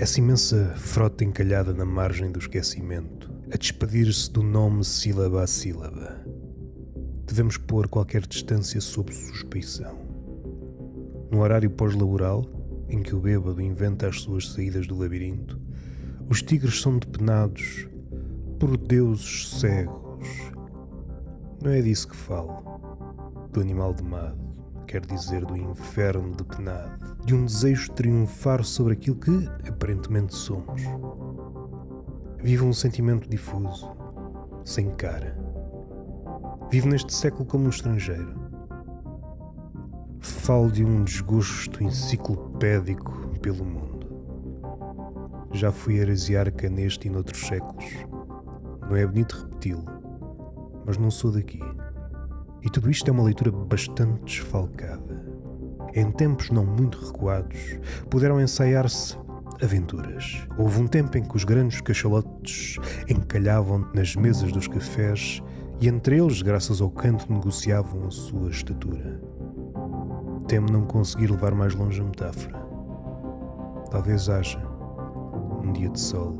Essa imensa frota encalhada na margem do esquecimento, a despedir-se do nome sílaba a sílaba. Devemos pôr qualquer distância sob suspeição. No horário pós-laboral, em que o bêbado inventa as suas saídas do labirinto, os tigres são depenados por deuses cegos. Não é disso que falo, do animal demado, quer dizer do inferno depenado, de um desejo de triunfar sobre aquilo que aparentemente somos. Vivo um sentimento difuso, sem cara. Vivo neste século como um estrangeiro. Falo de um desgosto enciclopédico pelo mundo. Já fui heresiarca neste e noutros séculos. Não é bonito repeti-lo, mas não sou daqui. E tudo isto é uma leitura bastante desfalcada. Em tempos não muito recuados, puderam ensaiar-se aventuras. Houve um tempo em que os grandes cachalotes encalhavam nas mesas dos cafés e entre eles, graças ao canto, negociavam a sua estatura. Temo não conseguir levar mais longe a metáfora. Talvez haja, um dia de sol,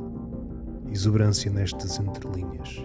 exuberância nestas entrelinhas.